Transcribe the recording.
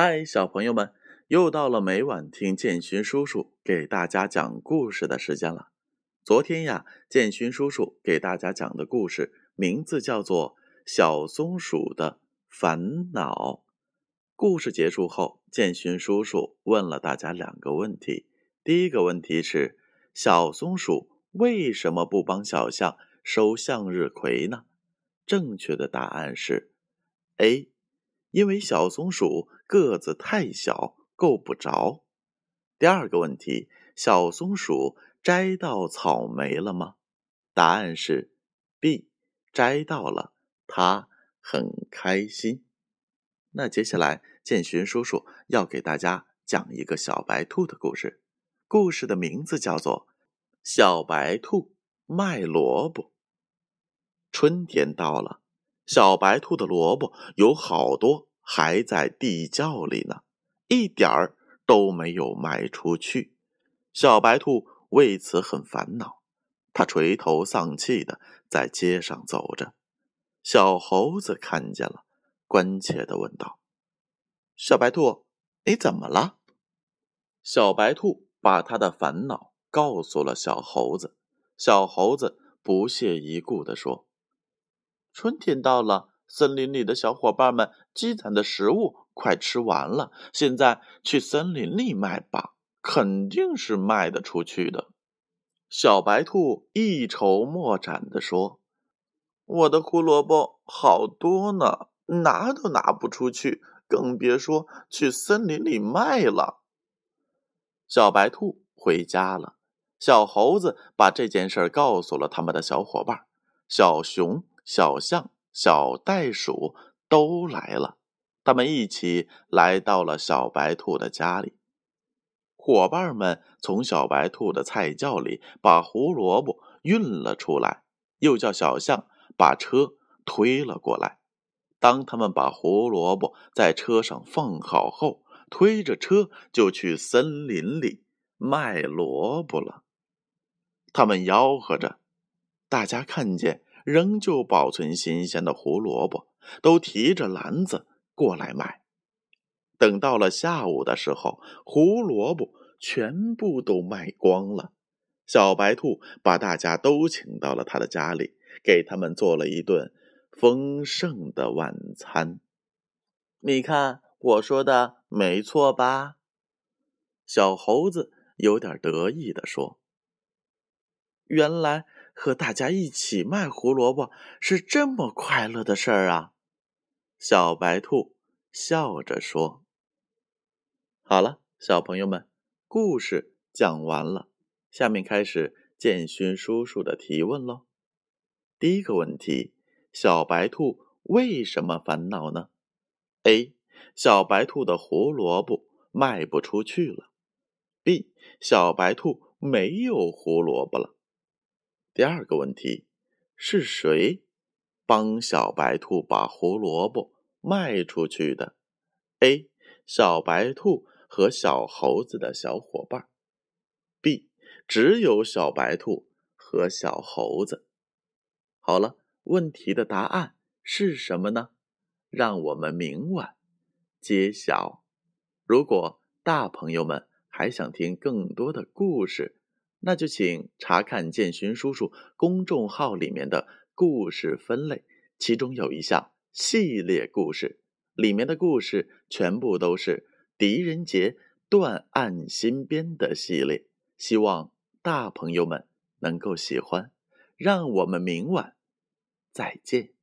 嗨，小朋友们，又到了每晚听建勋叔叔给大家讲故事的时间了。昨天呀，建勋叔叔给大家讲的故事名字叫做《小松鼠的烦恼》。故事结束后，建勋叔叔问了大家两个问题。第一个问题是：小松鼠为什么不帮小象收向日葵呢？正确的答案是 A。因为小松鼠个子太小，够不着。第二个问题：小松鼠摘到草莓了吗？答案是 B，摘到了，它很开心。那接下来，建勋叔叔要给大家讲一个小白兔的故事。故事的名字叫做《小白兔卖萝卜》。春天到了。小白兔的萝卜有好多还在地窖里呢，一点儿都没有卖出去。小白兔为此很烦恼，它垂头丧气的在街上走着。小猴子看见了，关切的问道：“小白兔，你怎么了？”小白兔把他的烦恼告诉了小猴子。小猴子不屑一顾的说。春天到了，森林里的小伙伴们积攒的食物快吃完了，现在去森林里卖吧，肯定是卖得出去的。小白兔一筹莫展地说：“我的胡萝卜好多呢，拿都拿不出去，更别说去森林里卖了。”小白兔回家了，小猴子把这件事告诉了他们的小伙伴，小熊。小象、小袋鼠都来了，他们一起来到了小白兔的家里。伙伴们从小白兔的菜窖里把胡萝卜运了出来，又叫小象把车推了过来。当他们把胡萝卜在车上放好后，推着车就去森林里卖萝卜了。他们吆喝着，大家看见。仍旧保存新鲜的胡萝卜，都提着篮子过来买。等到了下午的时候，胡萝卜全部都卖光了。小白兔把大家都请到了他的家里，给他们做了一顿丰盛的晚餐。你看，我说的没错吧？小猴子有点得意地说：“原来。”和大家一起卖胡萝卜是这么快乐的事儿啊！小白兔笑着说：“好了，小朋友们，故事讲完了，下面开始建勋叔叔的提问喽。第一个问题：小白兔为什么烦恼呢？A. 小白兔的胡萝卜卖不出去了。B. 小白兔没有胡萝卜了。第二个问题，是谁帮小白兔把胡萝卜卖出去的？A. 小白兔和小猴子的小伙伴。B. 只有小白兔和小猴子。好了，问题的答案是什么呢？让我们明晚揭晓。如果大朋友们还想听更多的故事，那就请查看建勋叔叔公众号里面的故事分类，其中有一项系列故事，里面的故事全部都是狄仁杰断案新编的系列，希望大朋友们能够喜欢。让我们明晚再见。